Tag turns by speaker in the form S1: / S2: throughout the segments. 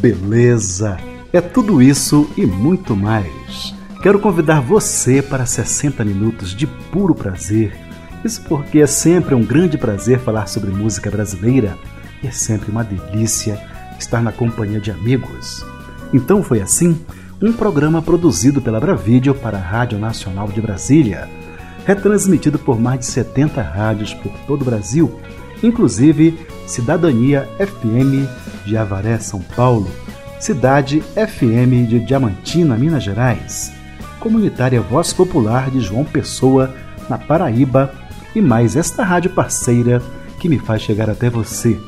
S1: Beleza! É tudo isso e muito mais. Quero convidar você para 60 minutos de puro prazer. Isso porque é sempre um grande prazer falar sobre música brasileira e é sempre uma delícia estar na companhia de amigos. Então foi assim um programa produzido pela Bravídeo para a Rádio Nacional de Brasília, retransmitido por mais de 70 rádios por todo o Brasil, inclusive Cidadania FM de Avaré, São Paulo, Cidade FM de Diamantina, Minas Gerais, Comunitária Voz Popular de João Pessoa, na Paraíba, e mais esta rádio parceira que me faz chegar até você.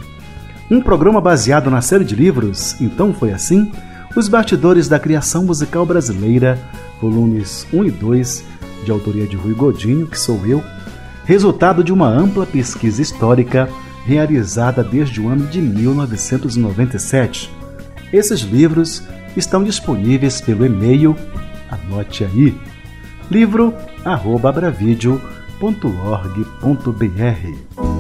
S1: Um programa baseado na série de livros, então foi assim? Os Bastidores da Criação Musical Brasileira, volumes 1 e 2, de autoria de Rui Godinho, que sou eu, resultado de uma ampla pesquisa histórica realizada desde o ano de 1997. Esses livros estão disponíveis pelo e-mail, anote aí, livro@bravideo.org.br.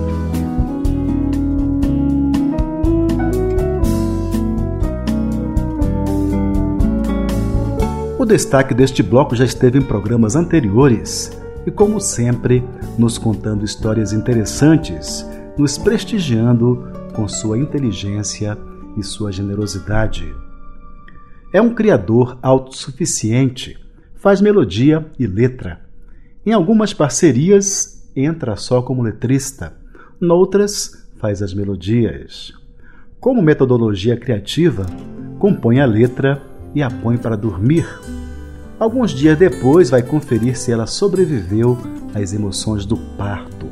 S1: O destaque deste bloco já esteve em programas anteriores e, como sempre, nos contando histórias interessantes nos prestigiando com sua inteligência e sua generosidade. É um criador autossuficiente, faz melodia e letra. Em algumas parcerias, entra só como letrista, noutras, faz as melodias. Como metodologia criativa, compõe a letra e a põe para dormir. Alguns dias depois, vai conferir se ela sobreviveu às emoções do parto.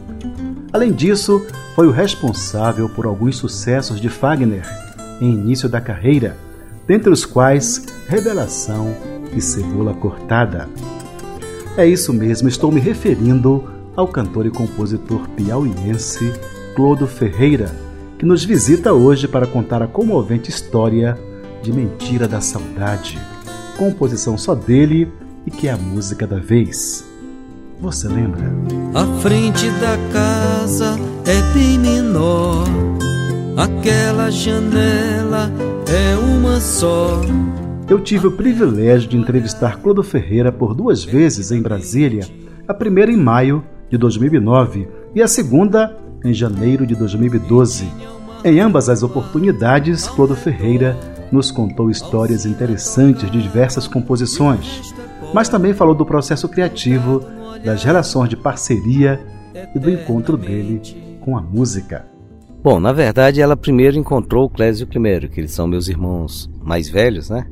S1: Além disso, foi o responsável por alguns sucessos de Fagner em início da carreira, dentre os quais Revelação e Cebola Cortada. É isso mesmo, estou me referindo ao cantor e compositor piauiense Clodo Ferreira, que nos visita hoje para contar a comovente história de Mentira da Saudade, composição só dele e que é a música da vez. Você lembra?
S2: A frente da casa é bem menor. Aquela janela é uma só.
S1: Eu tive o privilégio de entrevistar Clodo Ferreira por duas vezes em Brasília, a primeira em maio de 2009 e a segunda em janeiro de 2012. Em ambas as oportunidades, Clodo Ferreira nos contou histórias interessantes de diversas composições, mas também falou do processo criativo das relações de parceria e do encontro dele com a música.
S3: Bom, na verdade, ela primeiro encontrou o Clésio e o Climério, que eles são meus irmãos mais velhos, né?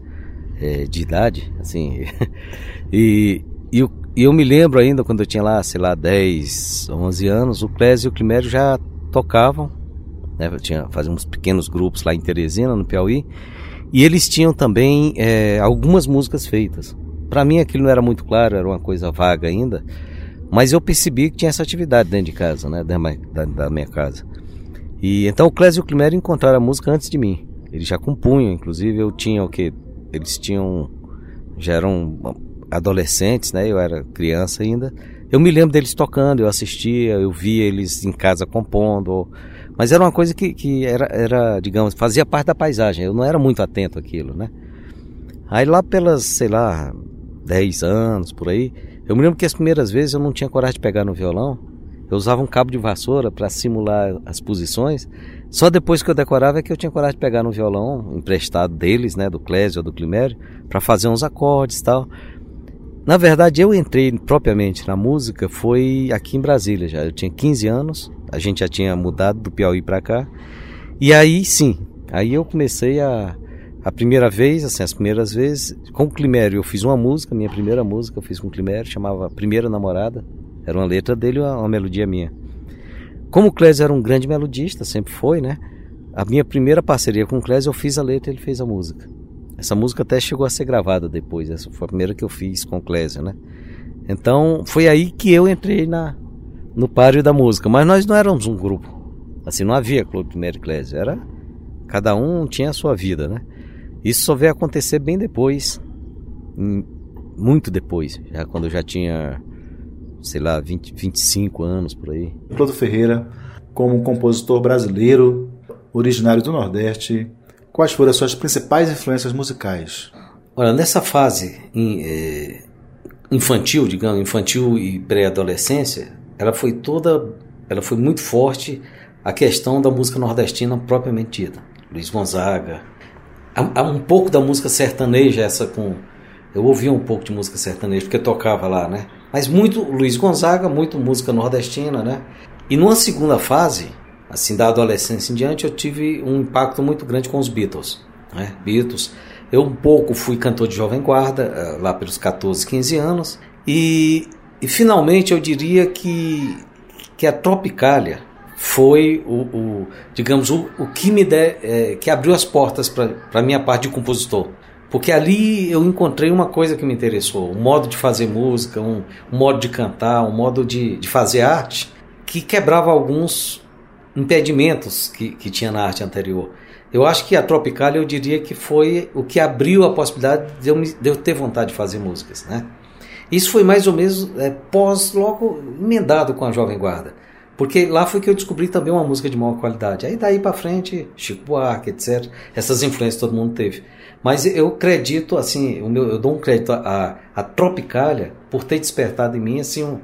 S3: É, de idade, assim. e, e, eu, eu me lembro ainda, quando eu tinha lá, sei lá, 10, 11 anos, o Clésio e o Climério já tocavam, né? Eu tinha, faziam uns pequenos grupos lá em Teresina, no Piauí, e eles tinham também é, algumas músicas feitas. Para mim aquilo não era muito claro, era uma coisa vaga ainda, mas eu percebi que tinha essa atividade dentro de casa, né, da, da minha casa. E então o Clésio e o Climério encontraram a música antes de mim. Eles já compunham, inclusive eu tinha o que eles tinham já eram adolescentes, né? Eu era criança ainda. Eu me lembro deles tocando, eu assistia, eu via eles em casa compondo, mas era uma coisa que, que era, era, digamos, fazia parte da paisagem. Eu não era muito atento àquilo, né? Aí lá pelas, sei lá, 10 anos, por aí. Eu me lembro que as primeiras vezes eu não tinha coragem de pegar no violão. Eu usava um cabo de vassoura para simular as posições. Só depois que eu decorava é que eu tinha coragem de pegar no violão emprestado deles, né, do Clésio ou do Climério, para fazer uns acordes e tal. Na verdade, eu entrei propriamente na música foi aqui em Brasília já. Eu tinha 15 anos, a gente já tinha mudado do Piauí para cá. E aí sim, aí eu comecei a a primeira vez, assim, as primeiras vezes, com o Climério eu fiz uma música, minha primeira música eu fiz com o Climério, chamava Primeira Namorada. Era uma letra dele, uma, uma melodia minha. Como o Clésio era um grande melodista, sempre foi, né? a minha primeira parceria com o Clésio, eu fiz a letra e ele fez a música. Essa música até chegou a ser gravada depois, essa foi a primeira que eu fiz com o Clésio, né? Então foi aí que eu entrei na, no páreo da música, mas nós não éramos um grupo. Assim, não havia Clube Primeiro Clésio, era cada um tinha a sua vida, né? Isso só veio acontecer bem depois, muito depois, já quando eu já tinha, sei lá, 20, 25 anos por aí.
S1: Clodo Ferreira, como um compositor brasileiro, originário do Nordeste, quais foram as suas principais influências musicais?
S3: Olha, nessa fase eh, infantil, digamos, infantil e pré-adolescência, ela foi toda, ela foi muito forte a questão da música nordestina propriamente dita. Luiz Gonzaga, há um pouco da música sertaneja essa com eu ouvia um pouco de música sertaneja porque tocava lá, né? Mas muito Luiz Gonzaga, muito música nordestina, né? E numa segunda fase, assim da adolescência em diante, eu tive um impacto muito grande com os Beatles, né? Beatles. Eu um pouco fui cantor de jovem guarda eh, lá pelos 14, 15 anos e, e finalmente eu diria que que a Tropicália foi o, o digamos o, o que me der, é, que abriu as portas para a minha parte de compositor. Porque ali eu encontrei uma coisa que me interessou um modo de fazer música um, um modo de cantar um modo de, de fazer arte que quebrava alguns impedimentos que, que tinha na arte anterior. Eu acho que a Tropicália eu diria que foi o que abriu a possibilidade de eu, de eu ter vontade de fazer músicas né? Isso foi mais ou menos é, pós logo emendado com a Jovem Guarda porque lá foi que eu descobri também uma música de maior qualidade. Aí daí para frente, Chico Buarque, etc. Essas influências todo mundo teve. Mas eu acredito, assim, o meu, eu dou um crédito à, à Tropicália por ter despertado em mim, assim, um,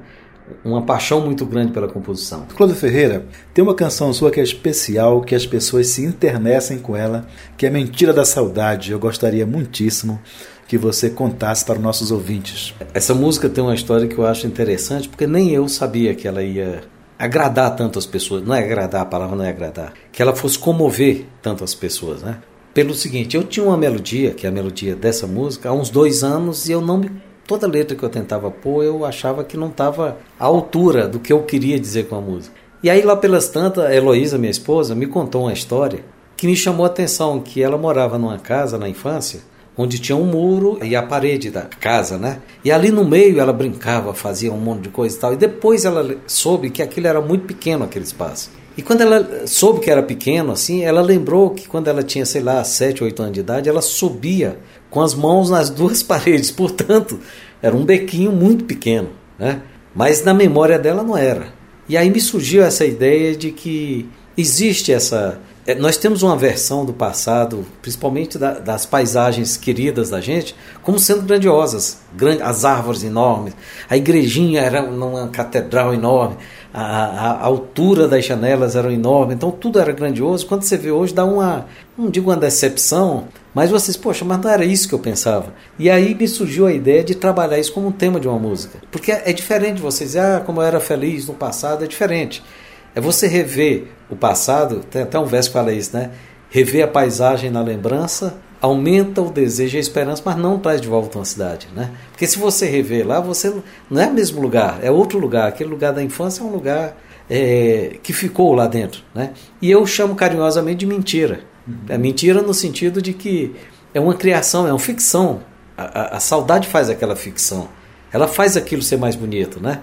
S3: uma paixão muito grande pela composição.
S1: Cláudio Ferreira, tem uma canção sua que é especial, que as pessoas se internecem com ela, que é Mentira da Saudade. Eu gostaria muitíssimo que você contasse para os nossos ouvintes.
S3: Essa música tem uma história que eu acho interessante, porque nem eu sabia que ela ia agradar tanto as pessoas. Não é agradar, a palavra não é agradar. Que ela fosse comover tanto as pessoas, né? Pelo seguinte, eu tinha uma melodia, que é a melodia dessa música, há uns dois anos e eu não me toda letra que eu tentava pôr, eu achava que não estava à altura do que eu queria dizer com a música. E aí lá pelas tantas, a Heloísa, minha esposa, me contou uma história que me chamou a atenção, que ela morava numa casa na infância onde tinha um muro e a parede da casa, né? E ali no meio ela brincava, fazia um monte de coisa e tal. E depois ela soube que aquilo era muito pequeno, aquele espaço. E quando ela soube que era pequeno, assim, ela lembrou que quando ela tinha, sei lá, 7, 8 anos de idade, ela subia com as mãos nas duas paredes. Portanto, era um bequinho muito pequeno, né? Mas na memória dela não era. E aí me surgiu essa ideia de que existe essa é, nós temos uma versão do passado, principalmente da, das paisagens queridas da gente, como sendo grandiosas. as árvores enormes, a igrejinha era uma catedral enorme, a, a, a, altura das janelas era enorme, então tudo era grandioso. Quando você vê hoje, dá uma, não digo uma decepção, mas vocês, poxa, mas não era isso que eu pensava. E aí me surgiu a ideia de trabalhar isso como um tema de uma música. Porque é, é diferente de vocês, ah, como eu era feliz no passado, é diferente. É você rever o passado, tem até um verso que fala isso, né? Rever a paisagem na lembrança aumenta o desejo e a esperança, mas não traz de volta uma cidade, né? Porque se você rever lá, você não é o mesmo lugar, é outro lugar. Aquele lugar da infância é um lugar é, que ficou lá dentro, né? E eu chamo carinhosamente de mentira. É mentira no sentido de que é uma criação, é uma ficção. A, a, a saudade faz aquela ficção. Ela faz aquilo ser mais bonito, né?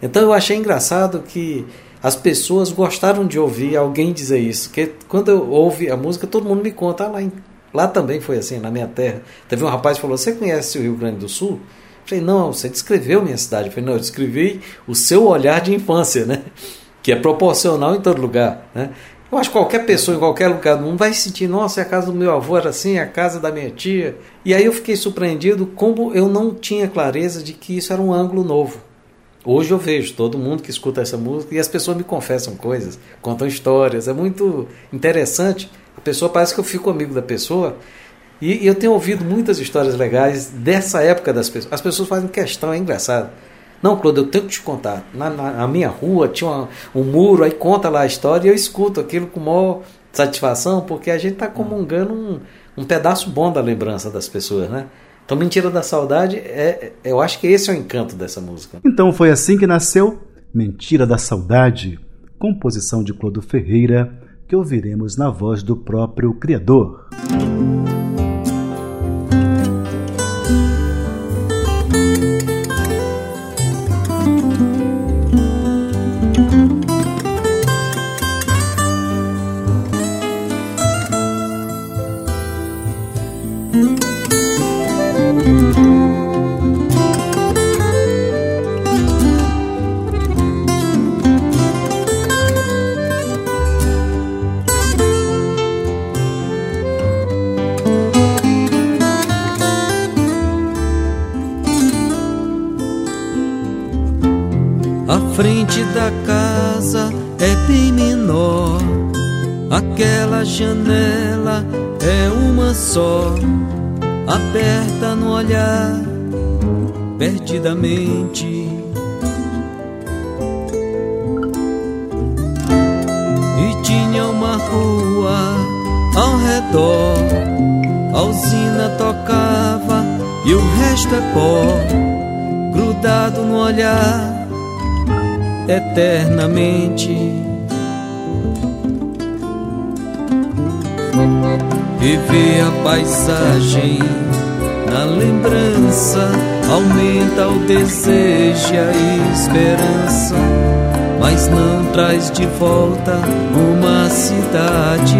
S3: Então eu achei engraçado que as pessoas gostaram de ouvir alguém dizer isso. Que quando eu ouvi a música, todo mundo me conta, ah, lá, em, lá também foi assim, na minha terra. Teve um rapaz que falou: Você conhece o Rio Grande do Sul? Eu falei: Não, você descreveu minha cidade. Eu falei: Não, eu descrevi o seu olhar de infância, né? Que é proporcional em todo lugar, né? Eu acho que qualquer pessoa em qualquer lugar do mundo vai sentir, nossa, a casa do meu avô era assim, a casa da minha tia. E aí eu fiquei surpreendido como eu não tinha clareza de que isso era um ângulo novo. Hoje eu vejo todo mundo que escuta essa música e as pessoas me confessam coisas, contam histórias. É muito interessante. A pessoa parece que eu fico amigo da pessoa. E eu tenho ouvido muitas histórias legais dessa época das pessoas. As pessoas fazem questão, é engraçado. Não, Claude, eu tenho que te contar. Na, na, na minha rua tinha uma, um muro, aí conta lá a história e eu escuto aquilo com maior satisfação, porque a gente está comungando um, um pedaço bom da lembrança das pessoas, né? Então, Mentira da Saudade, é, eu acho que esse é o encanto dessa música.
S1: Então foi assim que nasceu Mentira da Saudade, composição de Clodo Ferreira, que ouviremos na voz do próprio Criador.
S2: Frente da casa é bem menor. Aquela janela é uma só, aberta no olhar, perdidamente. E tinha uma rua ao redor, a usina tocava e o resto é pó, grudado no olhar eternamente. Viver a paisagem na lembrança aumenta o desejo e a esperança, mas não traz de volta uma cidade.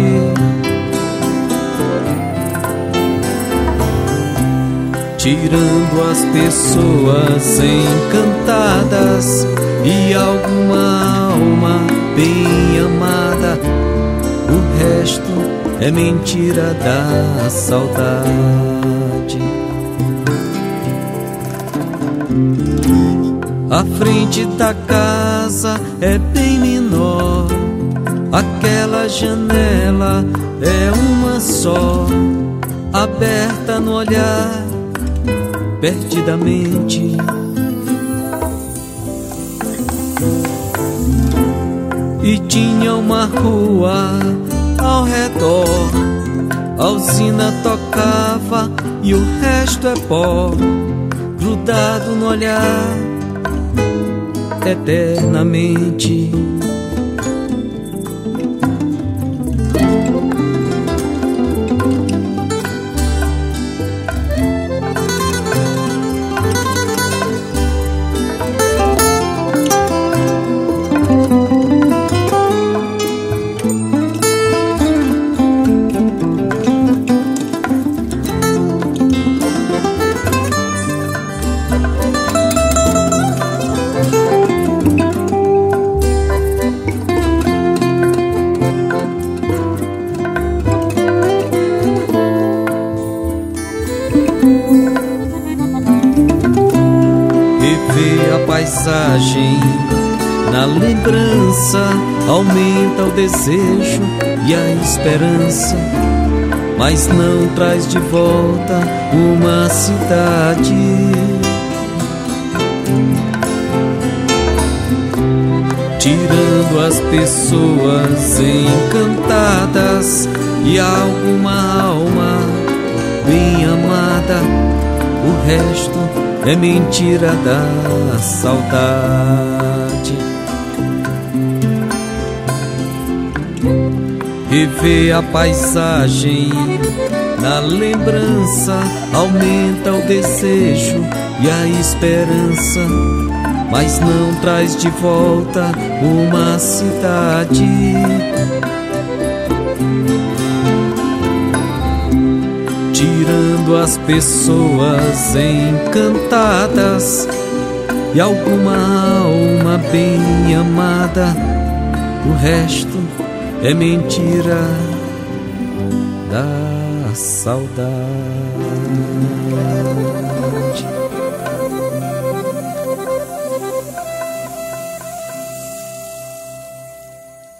S2: Tirando as pessoas encantadas e alguma alma bem amada. O resto é mentira da saudade. A frente da casa é bem menor. Aquela janela é uma só, aberta no olhar, perdidamente e tinha uma rua ao redor. A usina tocava e o resto é pó, grudado no olhar eternamente. Na lembrança aumenta o desejo e a esperança, mas não traz de volta uma cidade. Tirando as pessoas encantadas e alguma alma bem amada, o resto é mentira da saudade. Rever a paisagem na lembrança aumenta o desejo e a esperança, mas não traz de volta uma cidade. Tirando as pessoas encantadas e alguma alma bem amada. O resto é mentira da saudade.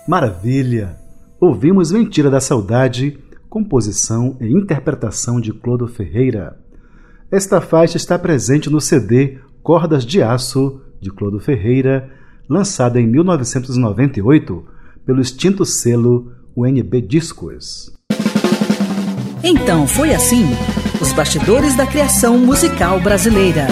S1: Maravilha! Ouvimos Mentira da Saudade composição e interpretação de Clodo Ferreira. Esta faixa está presente no CD Cordas de Aço, de Clodo Ferreira, lançada em 1998 pelo extinto selo UNB Discos.
S4: Então foi assim: os bastidores da criação musical brasileira.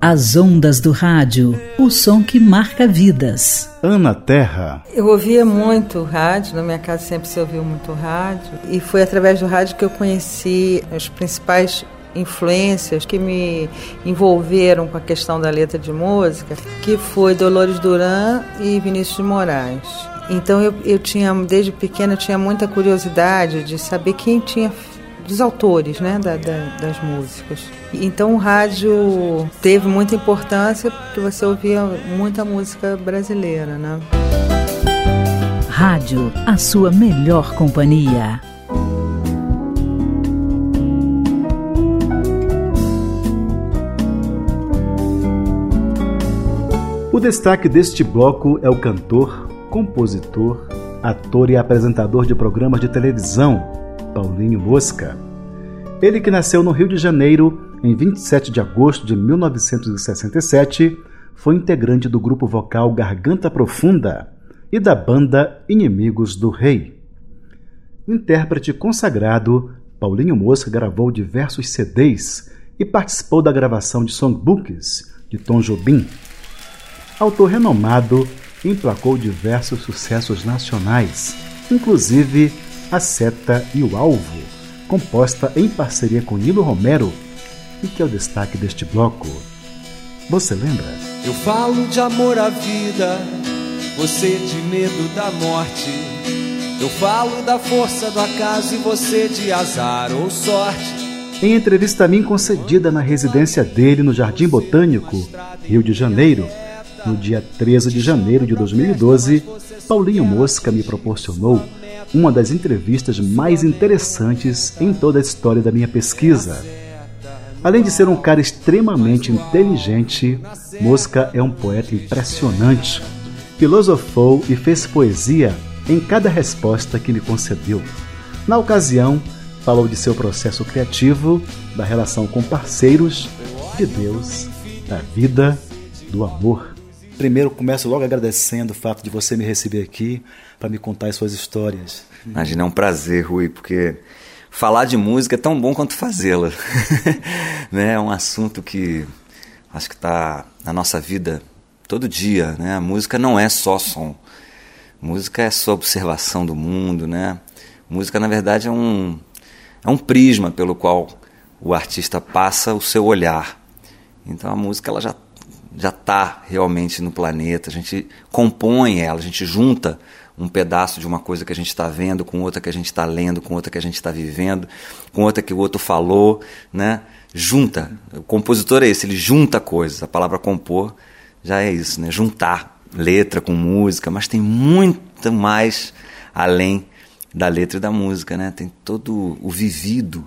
S4: As ondas do rádio, o som que marca vidas.
S1: Ana Terra.
S5: Eu ouvia muito rádio, na minha casa sempre se ouviu muito rádio, e foi através do rádio que eu conheci os principais influências que me envolveram com a questão da letra de música, que foi Dolores Duran e Vinícius de Moraes. Então eu, eu tinha, desde pequena, eu tinha muita curiosidade de saber quem tinha dos autores né, da, da, das músicas. Então o rádio teve muita importância porque você ouvia muita música brasileira. Né?
S4: Rádio, a sua melhor companhia.
S1: O destaque deste bloco é o cantor, compositor, ator e apresentador de programas de televisão Paulinho Mosca. Ele que nasceu no Rio de Janeiro em 27 de agosto de 1967, foi integrante do grupo vocal Garganta Profunda e da banda Inimigos do Rei. Intérprete consagrado, Paulinho Mosca gravou diversos CDs e participou da gravação de songbooks de Tom Jobim. Autor renomado, emplacou diversos sucessos nacionais, inclusive a Seta e o Alvo, composta em parceria com Nilo Romero e que é o destaque deste bloco. Você lembra?
S2: Eu falo de amor à vida, você de medo da morte. Eu falo da força do acaso e você de azar ou sorte.
S1: Em entrevista a mim concedida na residência dele no Jardim Botânico, Rio de Janeiro, no dia 13 de janeiro de 2012, Paulinho Mosca me proporcionou uma das entrevistas mais interessantes em toda a história da minha pesquisa. Além de ser um cara extremamente inteligente, Mosca é um poeta impressionante. Filosofou e fez poesia em cada resposta que me concedeu. Na ocasião, falou de seu processo criativo, da relação com parceiros, de Deus, da vida, do amor. Primeiro, começo logo agradecendo o fato de você me receber aqui para me contar as suas histórias.
S6: Imagina, é um prazer, Rui, porque falar de música é tão bom quanto fazê-la. né? É um assunto que acho que está na nossa vida todo dia. Né? A música não é só som. Música é só observação do mundo. Né? Música, na verdade, é um, é um prisma pelo qual o artista passa o seu olhar. Então a música ela já já está realmente no planeta, a gente compõe ela, a gente junta um pedaço de uma coisa que a gente está vendo com outra que a gente está lendo, com outra que a gente está vivendo, com outra que o outro falou, né? Junta. O compositor é esse, ele junta coisas. A palavra compor já é isso, né? Juntar letra com música, mas tem muito mais além da letra e da música, né? Tem todo o vivido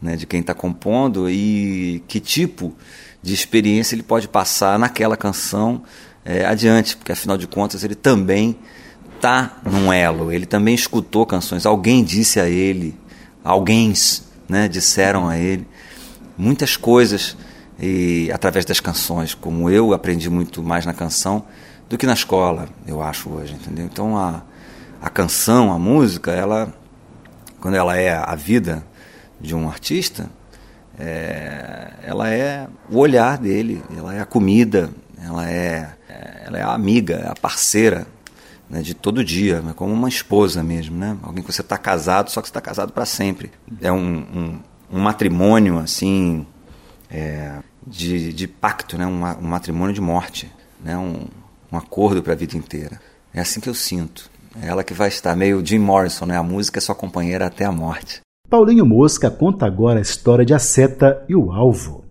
S6: né, de quem está compondo e que tipo de experiência ele pode passar naquela canção é, adiante, porque afinal de contas ele também está num elo, ele também escutou canções, alguém disse a ele, alguém né, disseram a ele muitas coisas e através das canções, como eu aprendi muito mais na canção do que na escola, eu acho hoje, entendeu? Então a, a canção, a música, ela quando ela é a vida de um artista, é, ela é o olhar dele, ela é a comida, ela é, ela é a amiga, é a parceira né, de todo dia, é como uma esposa mesmo, né? Alguém que você está casado, só que você está casado para sempre. É um, um, um, matrimônio assim é, de, de pacto, né? Um, um, matrimônio de morte, né? Um, um acordo para a vida inteira. É assim que eu sinto. É ela que vai estar meio Jim Morrison, né? A música é sua companheira até a morte.
S1: Paulinho Mosca conta agora a história de A Seta e o Alvo.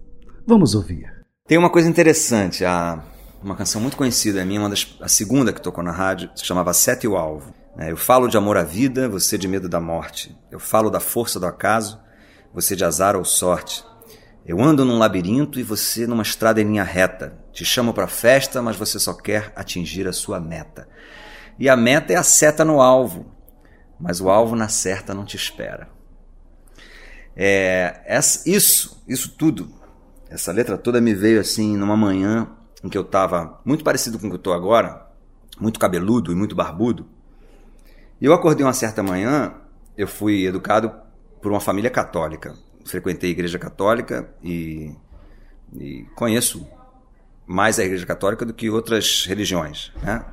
S1: Vamos ouvir.
S6: Tem uma coisa interessante, a, uma canção muito conhecida minha, uma das, a segunda que tocou na rádio, se chamava Seta e o Alvo. É, eu falo de amor à vida, você de medo da morte. Eu falo da força do acaso, você de azar ou sorte. Eu ando num labirinto e você numa estrada em linha reta. Te chamo para festa, mas você só quer atingir a sua meta. E a meta é a seta no alvo, mas o alvo na certa não te espera. É, essa, isso, isso tudo, essa letra toda me veio assim numa manhã em que eu estava muito parecido com o que eu estou agora, muito cabeludo e muito barbudo. E eu acordei uma certa manhã, eu fui educado por uma família católica. Frequentei a igreja católica e, e conheço mais a Igreja Católica do que outras religiões, né?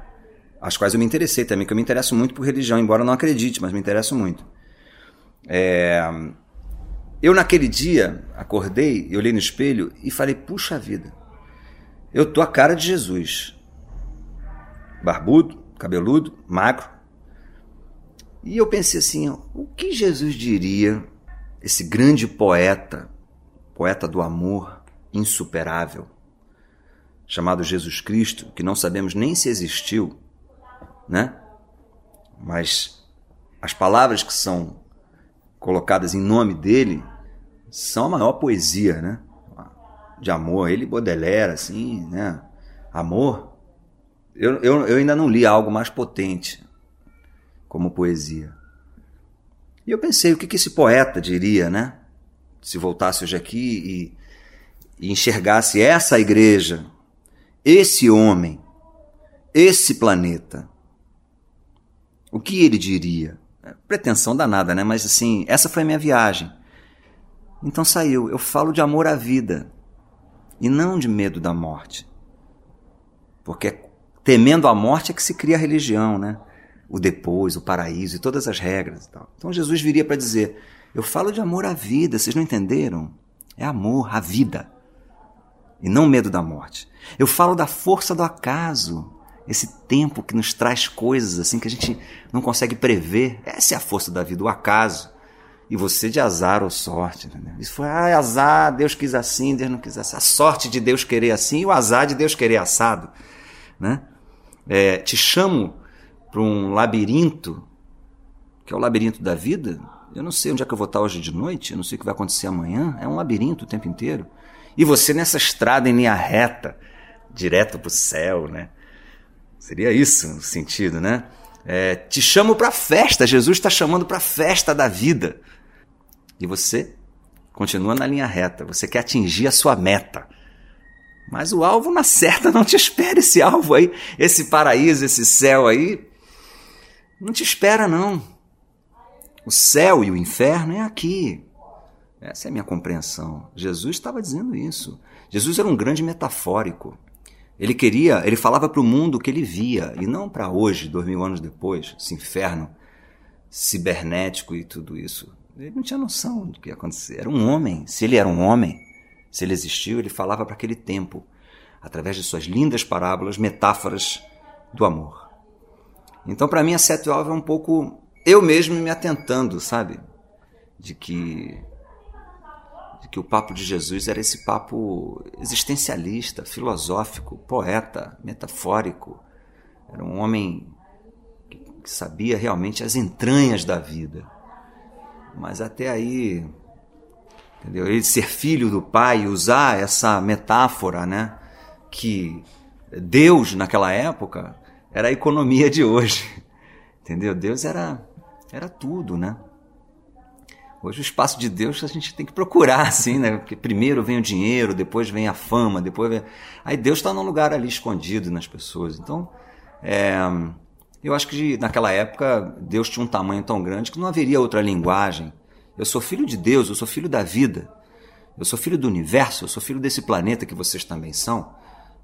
S6: As quais eu me interessei também, que eu me interesso muito por religião, embora não acredite, mas me interesso muito. É... Eu naquele dia acordei, eu olhei no espelho e falei: puxa vida, eu tô a cara de Jesus, barbudo, cabeludo, magro. E eu pensei assim: o que Jesus diria, esse grande poeta, poeta do amor insuperável, chamado Jesus Cristo, que não sabemos nem se existiu, né? Mas as palavras que são colocadas em nome dele são a maior poesia, né? De amor. Ele Baudelaire, assim, né? Amor. Eu, eu, eu ainda não li algo mais potente como poesia. E eu pensei, o que, que esse poeta diria, né? Se voltasse hoje aqui e, e enxergasse essa igreja esse homem, esse planeta, o que ele diria? Pretensão danada, né? Mas assim, essa foi a minha viagem. Então saiu. Eu falo de amor à vida e não de medo da morte. Porque temendo a morte é que se cria a religião, né? O depois, o paraíso e todas as regras e tal. Então Jesus viria para dizer: Eu falo de amor à vida, vocês não entenderam? É amor à vida e não medo da morte. Eu falo da força do acaso, esse tempo que nos traz coisas assim que a gente não consegue prever. Essa é a força da vida, o acaso. E você de azar ou sorte. Entendeu? Isso foi ah, azar, Deus quis assim, Deus não quis assim. A sorte de Deus querer assim e o azar de Deus querer assado. Né? É, te chamo para um labirinto, que é o labirinto da vida. Eu não sei onde é que eu vou estar hoje de noite, eu não sei o que vai acontecer amanhã. É um labirinto o tempo inteiro. E você nessa estrada em linha reta, direto para o céu, né? Seria isso o sentido, né? É, te chamo para festa, Jesus está chamando para festa da vida. E você continua na linha reta, você quer atingir a sua meta. Mas o alvo na certa não te espera esse alvo aí, esse paraíso, esse céu aí. Não te espera não. O céu e o inferno é aqui. Essa é a minha compreensão. Jesus estava dizendo isso. Jesus era um grande metafórico. Ele queria, ele falava para o mundo o que ele via, e não para hoje, dois mil anos depois, esse inferno cibernético e tudo isso. Ele não tinha noção do que ia acontecer. Era um homem. Se ele era um homem, se ele existiu, ele falava para aquele tempo, através de suas lindas parábolas, metáforas do amor. Então, para mim, a Sete Alves é um pouco eu mesmo me atentando, sabe? De que que o papo de Jesus era esse papo existencialista, filosófico, poeta, metafórico. Era um homem que sabia realmente as entranhas da vida. Mas até aí, entendeu? Ele ser filho do pai, usar essa metáfora, né? Que Deus naquela época era a economia de hoje. Entendeu? Deus era era tudo, né? Hoje o espaço de Deus a gente tem que procurar, assim, né? Porque primeiro vem o dinheiro, depois vem a fama, depois vem... Aí Deus está num lugar ali escondido nas pessoas. Então, é... eu acho que naquela época Deus tinha um tamanho tão grande que não haveria outra linguagem. Eu sou filho de Deus, eu sou filho da vida. Eu sou filho do universo, eu sou filho desse planeta que vocês também são,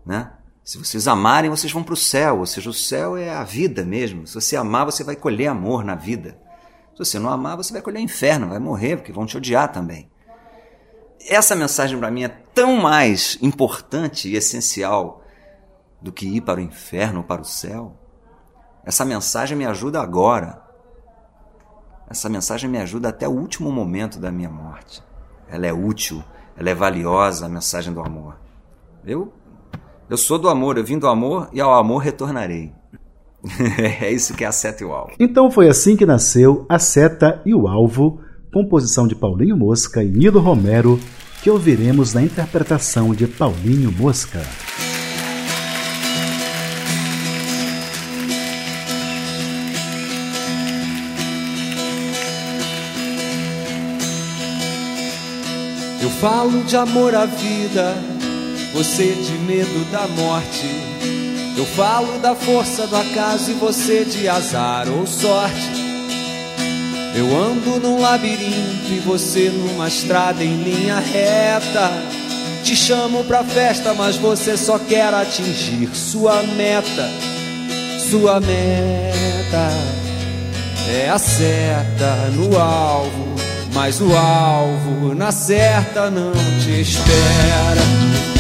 S6: né? Se vocês amarem, vocês vão para o céu, ou seja, o céu é a vida mesmo. Se você amar, você vai colher amor na vida. Se você não amar, você vai colher inferno, vai morrer, porque vão te odiar também. Essa mensagem para mim é tão mais importante e essencial do que ir para o inferno ou para o céu. Essa mensagem me ajuda agora. Essa mensagem me ajuda até o último momento da minha morte. Ela é útil, ela é valiosa, a mensagem do amor. Eu eu sou do amor, eu vim do amor e ao amor retornarei. é isso que é a seta e o alvo.
S1: Então foi assim que nasceu A Seta e o Alvo, composição de Paulinho Mosca e Nilo Romero, que ouviremos na interpretação de Paulinho Mosca.
S2: Eu falo de amor à vida, você de medo da morte. Eu falo da força do acaso e você de azar ou sorte. Eu ando num labirinto e você numa estrada em linha reta. Te chamo pra festa, mas você só quer atingir sua meta. Sua meta é a seta no alvo, mas o alvo na certa não te espera.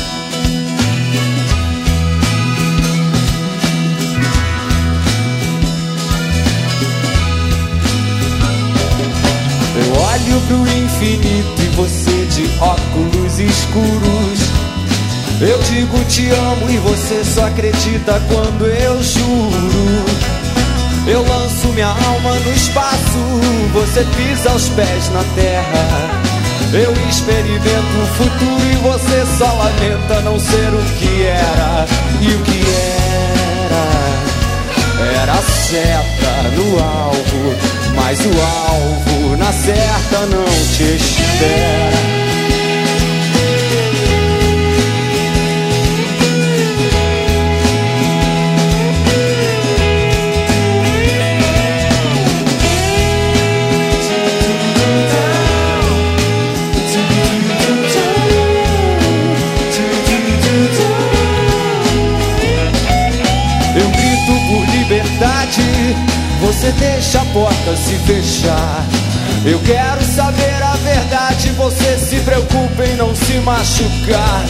S2: Olho pro infinito e você de óculos escuros. Eu digo te amo e você só acredita quando eu juro. Eu lanço minha alma no espaço, você pisa os pés na terra. Eu experimento o futuro e você só lamenta não ser o que era. E o que era? Era seta no alvo, mas o alvo na certa não te espera. Você deixa a porta se fechar. Eu quero saber a verdade, você se preocupa em não se machucar.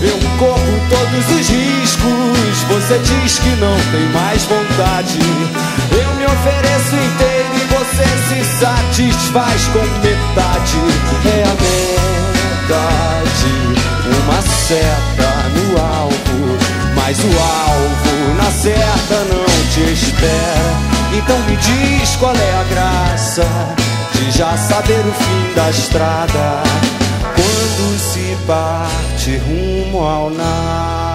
S2: Eu corro todos os riscos, você diz que não tem mais vontade. Eu me ofereço inteiro e você se satisfaz com metade. É a verdade, uma seta no alvo, mas o alvo na certa não te espera. Então me diz qual é a graça de já saber o fim da estrada quando se parte rumo ao nada.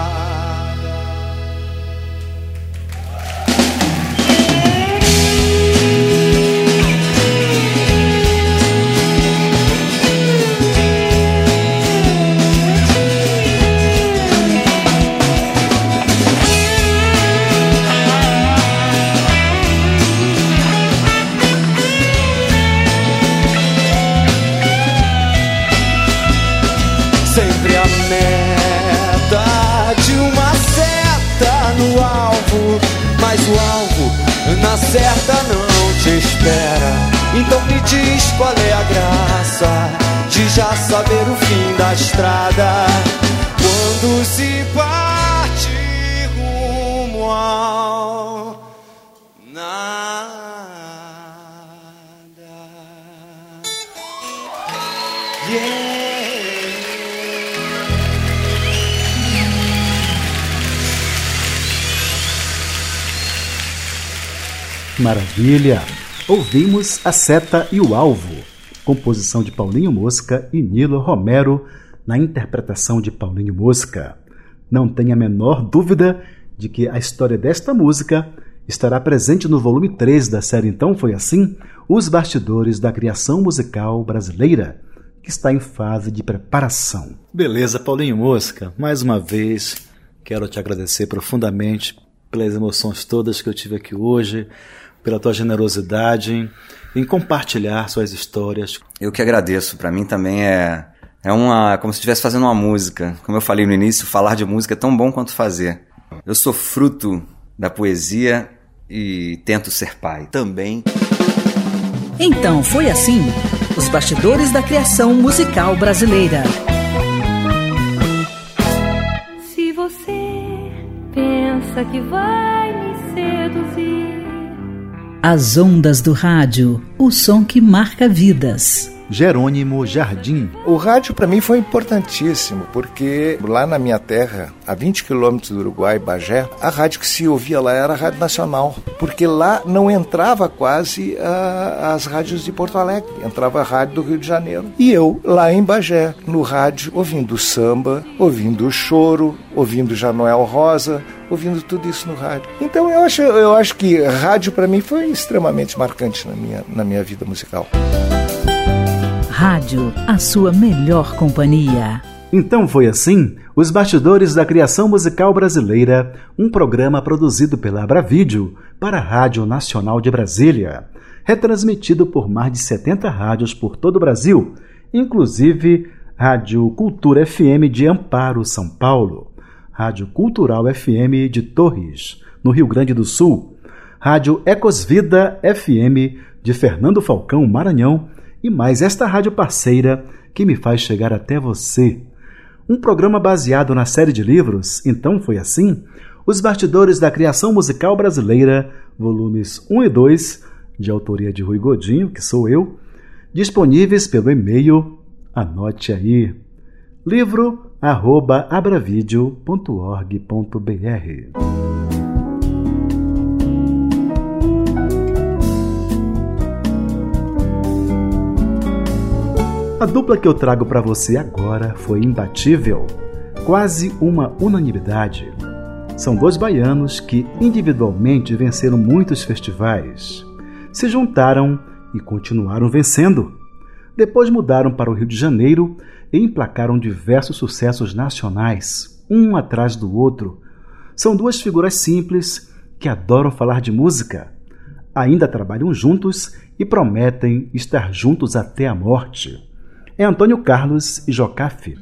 S2: De já saber o fim da estrada. Quando se parte rumo ao nada. Yeah.
S1: Maravilha! Ouvimos A Seta e o Alvo, composição de Paulinho Mosca e Nilo Romero, na interpretação de Paulinho Mosca. Não tenha a menor dúvida de que a história desta música estará presente no volume 3 da série Então Foi Assim, Os Bastidores da Criação Musical Brasileira, que está em fase de preparação. Beleza, Paulinho Mosca, mais uma vez quero te agradecer profundamente pelas emoções todas que eu tive aqui hoje, pela tua generosidade em compartilhar suas histórias.
S6: Eu que agradeço. Para mim também é é uma como se estivesse fazendo uma música. Como eu falei no início, falar de música é tão bom quanto fazer. Eu sou fruto da poesia e tento ser pai também.
S4: Então foi assim: os bastidores da criação musical brasileira.
S7: Se você pensa que vai me seduzir
S4: as ondas do rádio, o som que marca vidas.
S1: Jerônimo Jardim.
S8: O rádio para mim foi importantíssimo, porque lá na minha terra, a 20 quilômetros do Uruguai, Bagé, a rádio que se ouvia lá era a Rádio Nacional, porque lá não entrava quase a, as rádios de Porto Alegre, entrava a rádio do Rio de Janeiro. E eu, lá em Bagé, no rádio, ouvindo samba, ouvindo choro, ouvindo Janoel Rosa, ouvindo tudo isso no rádio. Então eu acho, eu acho que rádio para mim foi extremamente marcante na minha, na minha vida musical.
S4: Rádio, a sua melhor companhia.
S1: Então foi assim, Os Bastidores da Criação Musical Brasileira, um programa produzido pela Abravídeo para a Rádio Nacional de Brasília, retransmitido por mais de 70 rádios por todo o Brasil, inclusive Rádio Cultura FM de Amparo, São Paulo, Rádio Cultural FM de Torres, no Rio Grande do Sul, Rádio Ecosvida FM de Fernando Falcão, Maranhão, e mais esta rádio parceira que me faz chegar até você. Um programa baseado na série de livros, Então Foi Assim, Os Bastidores da Criação Musical Brasileira, volumes 1 e 2, de autoria de Rui Godinho, que sou eu, disponíveis pelo e-mail, anote aí, livro A dupla que eu trago para você agora foi imbatível, quase uma unanimidade. São dois baianos que individualmente venceram muitos festivais, se juntaram e continuaram vencendo. Depois mudaram para o Rio de Janeiro e emplacaram diversos sucessos nacionais, um atrás do outro. São duas figuras simples que adoram falar de música. Ainda trabalham juntos e prometem estar juntos até a morte é Antônio Carlos e Jocafe,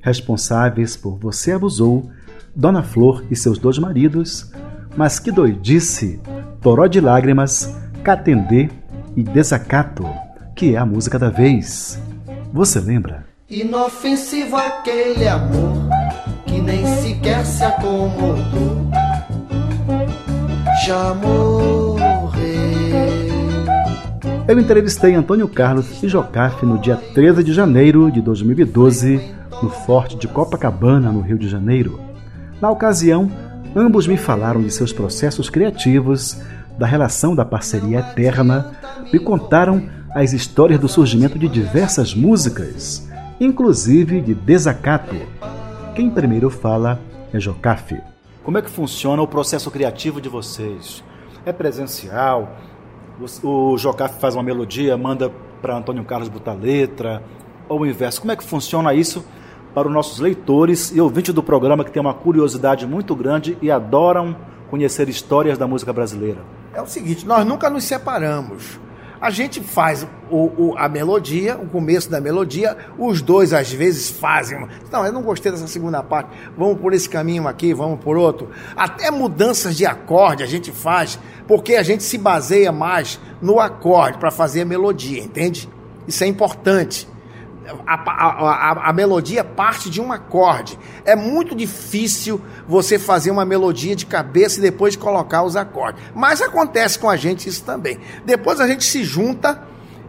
S1: responsáveis por Você Abusou, Dona Flor e seus dois maridos, Mas Que Doidice, Toró de Lágrimas, Catendê e Desacato, que é a música da vez. Você lembra?
S9: Inofensivo aquele amor que nem sequer se acomodou. Morreu.
S1: Eu entrevistei Antônio Carlos e Jocafe no dia 13 de janeiro de 2012, no Forte de Copacabana, no Rio de Janeiro. Na ocasião, ambos me falaram de seus processos criativos, da relação da parceria eterna, me contaram as histórias do surgimento de diversas músicas, inclusive de Desacato. Quem primeiro fala é Jocafe.
S10: Como é que funciona o processo criativo de vocês? É presencial? O, o faz uma melodia, manda para Antônio Carlos botar letra, ou o inverso. Como é que funciona isso para os nossos leitores e ouvintes do programa que tem uma curiosidade muito grande e adoram conhecer histórias da música brasileira?
S11: É o seguinte, nós nunca nos separamos. A gente faz o, o, a melodia, o começo da melodia, os dois às vezes fazem. Não, eu não gostei dessa segunda parte, vamos por esse caminho aqui, vamos por outro. Até mudanças de acorde a gente faz, porque a gente se baseia mais no acorde para fazer a melodia, entende? Isso é importante a, a, a, melodia parte de um acorde. É muito difícil você fazer uma melodia de cabeça e depois colocar os acordes. Mas acontece com a gente isso também. Depois a gente se junta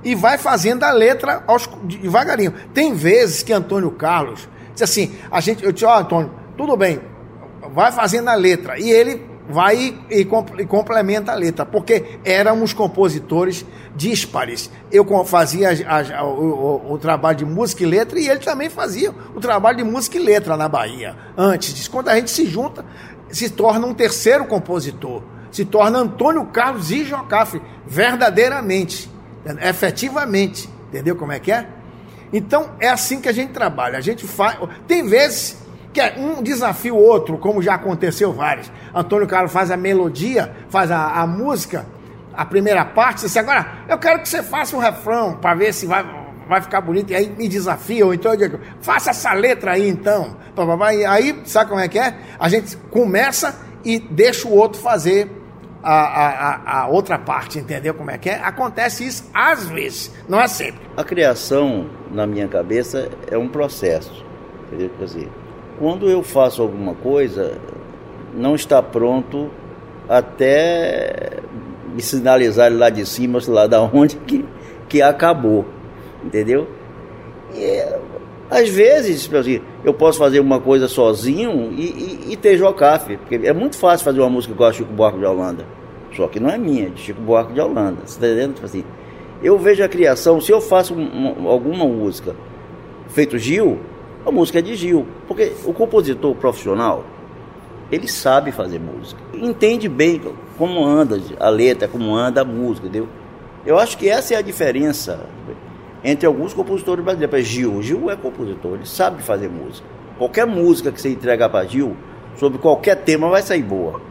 S11: e vai fazendo a letra aos, devagarinho. Tem vezes que Antônio Carlos diz assim: a gente, eu disse, ó, oh, Antônio, tudo bem, vai fazendo a letra. E ele vai e, e, complementa a letra, porque éramos compositores díspares. Eu fazia a, a, o, o, trabalho de música e letra e ele também fazia o trabalho de música e letra na Bahia. Antes disso, quando a gente se junta, se torna um terceiro compositor, se torna Antônio Carlos e Jocafe, verdadeiramente, efetivamente. Entendeu como é que é? Então é assim que a gente trabalha. A gente faz. Tem vezes que é um desafio outro, como já aconteceu vários. Antônio Carlos faz a melodia, faz a, a música, a primeira parte, disse, agora eu quero que você faça um refrão para ver se vai, vai ficar bonito. E aí me desafia, ou então eu digo, faça essa letra aí então. E aí, sabe como é que é? A gente começa e deixa o outro fazer a, a, a, outra parte, entendeu como é que é? Acontece isso às vezes, não é sempre.
S12: A criação, na minha cabeça, é um processo. Entendeu? Quer dizer, quando eu faço alguma coisa, não está pronto até me sinalizar lá de cima, sei lá da onde, que, que acabou. Entendeu? E, às vezes, assim, eu posso fazer uma coisa sozinho e, e, e ter jocafe. Porque é muito fácil fazer uma música igual a Chico Buarque de Holanda. Só que não é minha, é de Chico Buarque de Holanda. Você está entendendo? Tipo assim, eu vejo a criação, se eu faço uma, alguma música feito Gil, a música é de Gil. Porque o compositor profissional, ele sabe fazer música. Entende bem como anda a letra, como anda a música, entendeu? Eu acho que essa é a diferença entre alguns compositores brasileiros. Gil, Gil é compositor, ele sabe fazer música. Qualquer música que você entregar para Gil, sobre qualquer tema, vai sair boa.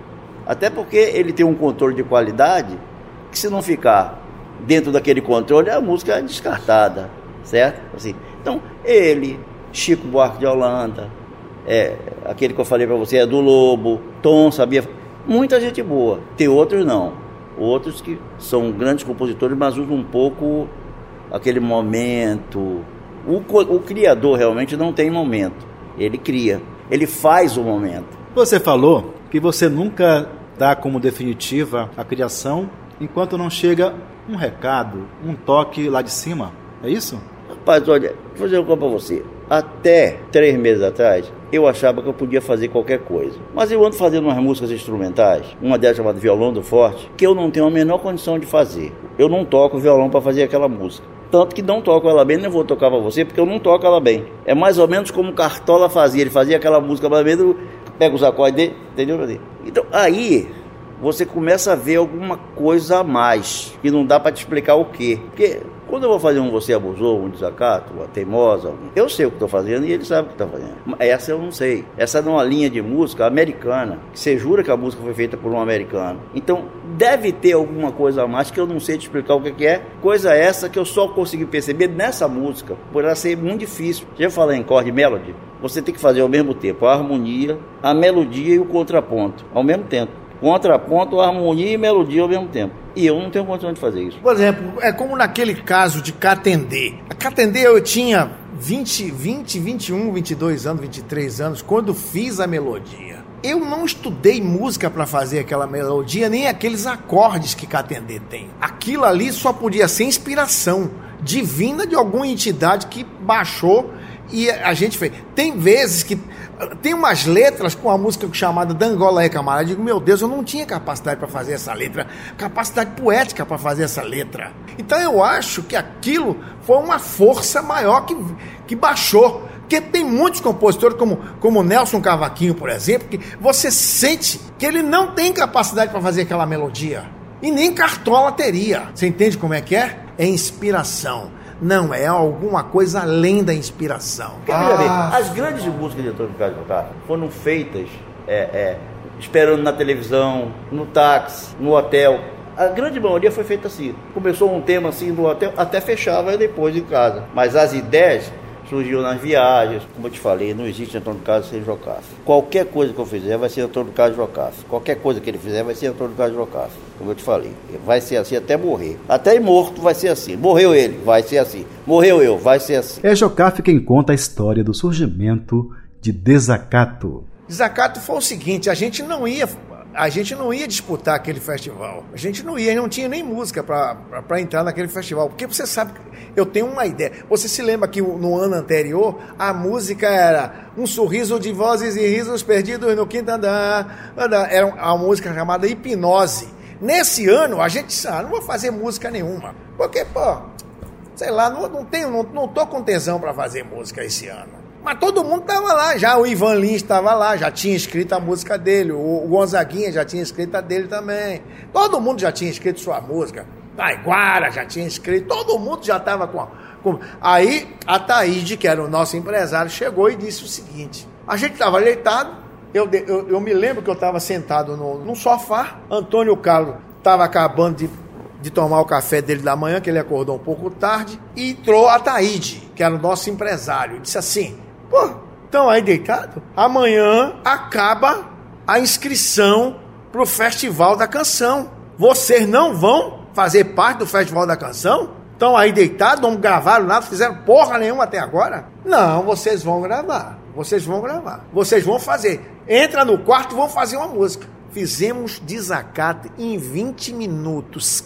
S12: Até porque ele tem um controle de qualidade que se não ficar dentro daquele controle, a música é descartada, certo? Assim, então, ele, Chico Buarque de Holanda, é, aquele que eu falei para você é do Lobo, Tom sabia. Muita gente boa. Tem outros não. Outros que são grandes compositores, mas usam um pouco aquele momento. O, o criador realmente não tem momento. Ele cria. Ele faz o momento.
S10: Você falou que você nunca dá como definitiva a criação enquanto não chega um recado, um toque lá de cima. É isso?
S12: Rapaz, olha, vou fazer uma coisa pra você. Até três meses atrás, eu achava que eu podia fazer qualquer coisa. Mas eu ando fazendo umas músicas instrumentais, uma delas chamada Violão do Forte, que eu não tenho a menor condição de fazer. Eu não toco violão para fazer aquela música. Tanto que não toco ela bem, nem vou tocar pra você, porque eu não toco ela bem. É mais ou menos como Cartola fazia. Ele fazia aquela música mais ou menos, pega os acordes dele, entendeu? Então, aí, você começa a ver alguma coisa a mais, que não dá para te explicar o quê. Porque quando eu vou fazer um Você Abusou, um Desacato, uma Teimosa, eu sei o que estou fazendo e ele sabe o que está fazendo. Essa eu não sei. Essa é uma linha de música americana, você jura que a música foi feita por um americano. Então, deve ter alguma coisa a mais que eu não sei te explicar o que é. Coisa essa que eu só consegui perceber nessa música, por ela ser muito difícil. Já falei em chord melody? Você tem que fazer ao mesmo tempo a harmonia, a melodia e o contraponto, ao mesmo tempo contraponto, harmonia e melodia ao mesmo tempo. E eu não tenho condição de fazer isso.
S11: Por exemplo, é como naquele caso de Catendê. A Catendê eu tinha 20, 20, 21, 22 anos, 23 anos, quando fiz a melodia. Eu não estudei música para fazer aquela melodia, nem aqueles acordes que Catendê tem. Aquilo ali só podia ser inspiração divina de alguma entidade que baixou e a gente fez. Tem vezes que tem umas letras com a música chamada Dangola é camarada. Eu digo, meu Deus, eu não tinha capacidade para fazer essa letra, capacidade poética para fazer essa letra. Então eu acho que aquilo foi uma força maior que, que baixou. Porque tem muitos compositores, como, como Nelson Cavaquinho, por exemplo, que você sente que ele não tem capacidade para fazer aquela melodia. E nem Cartola teria. Você entende como é que é? É inspiração. Não, é alguma coisa além da inspiração.
S12: Ah. As grandes músicas de Antônio Carlos Bocardo foram feitas é, é, esperando na televisão, no táxi, no hotel. A grande maioria foi feita assim. Começou um tema assim no hotel, até fechava depois em casa. Mas as ideias surgiu nas viagens. Como eu te falei, não existe Antônio Carlos sem Jocafe. Qualquer coisa que eu fizer vai ser Antônio Carlos Jocafe. Qualquer coisa que ele fizer vai ser Antônio Carlos Jocafe. Como eu te falei, vai ser assim até morrer. Até morto vai ser assim. Morreu ele, vai ser assim. Morreu eu, vai ser assim.
S1: É Jocafe quem conta a história do surgimento de Desacato.
S11: Desacato foi o seguinte, a gente não ia a gente não ia disputar aquele festival. A gente não ia, não tinha nem música para entrar naquele festival. Porque você sabe, eu tenho uma ideia. Você se lembra que no ano anterior a música era Um Sorriso de Vozes e Risos Perdidos no Quinto Andar. Era uma música chamada Hipnose. Nesse ano a gente disse, ah, não vou fazer música nenhuma. Porque, pô, sei lá, não, não tenho, não, não tô com tesão para fazer música esse ano. Mas todo mundo estava lá, já o Ivan Lins estava lá, já tinha escrito a música dele, o Gonzaguinha já tinha escrito a dele também. Todo mundo já tinha escrito sua música. Taiguara já tinha escrito, todo mundo já estava com, com. Aí a Taíde, que era o nosso empresário, chegou e disse o seguinte: a gente estava deitado, eu, eu, eu, me lembro que eu estava sentado no, no sofá, Antônio Carlos estava acabando de, de tomar o café dele da manhã, que ele acordou um pouco tarde, e entrou a Taíde, que era o nosso empresário, disse assim Pô, estão aí deitado? Amanhã acaba a inscrição pro Festival da Canção. Vocês não vão fazer parte do Festival da Canção? Estão aí deitados, não gravaram nada, fizeram porra nenhuma até agora? Não, vocês vão gravar. Vocês vão gravar. Vocês vão fazer. Entra no quarto vão fazer uma música. Fizemos desacato em 20 minutos,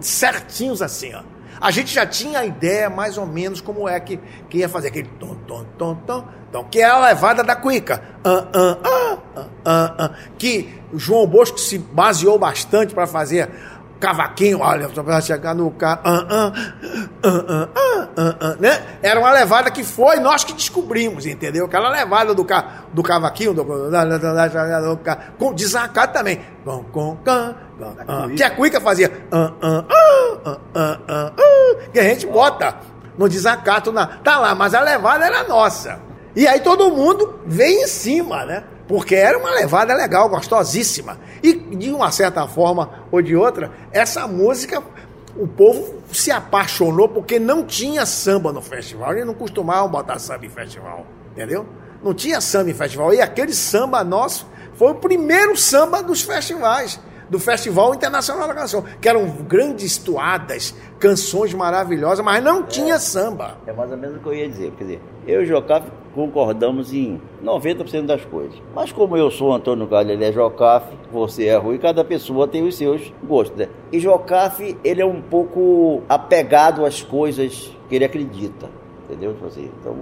S11: certinhos assim, ó. A gente já tinha a ideia mais ou menos como é que, que ia fazer aquele tom, tom, tom, tom, tom, que é a levada da cuica. Uh, uh, uh, que João Bosco se baseou bastante para fazer cavaquinho, olha, para chegar no carro, né? Era uma levada que foi nós que descobrimos, entendeu? Aquela levada do, ca, do cavaquinho, do, com desacato também. Com, com, com, que a cuica fazia, que a gente bota no desacato, na, tá lá, mas a levada era nossa. E aí todo mundo veio em cima, né? Porque era uma levada legal, gostosíssima. E de uma certa forma ou de outra, essa música o povo se apaixonou porque não tinha samba no festival. Eles não costumavam botar samba em festival, entendeu? Não tinha samba em festival. E aquele samba nosso foi o primeiro samba dos festivais do Festival Internacional da Canção, que eram grandes toadas, canções maravilhosas, mas não tinha
S12: é,
S11: samba.
S12: É mais ou menos o que eu ia dizer. Quer dizer, eu e o Jocaf concordamos em 90% das coisas. Mas como eu sou Antônio Carlos, ele é Jocaf, você é Rui, cada pessoa tem os seus gostos. Né? E Jocaf, ele é um pouco apegado às coisas que ele acredita. Entendeu? Tipo assim, então,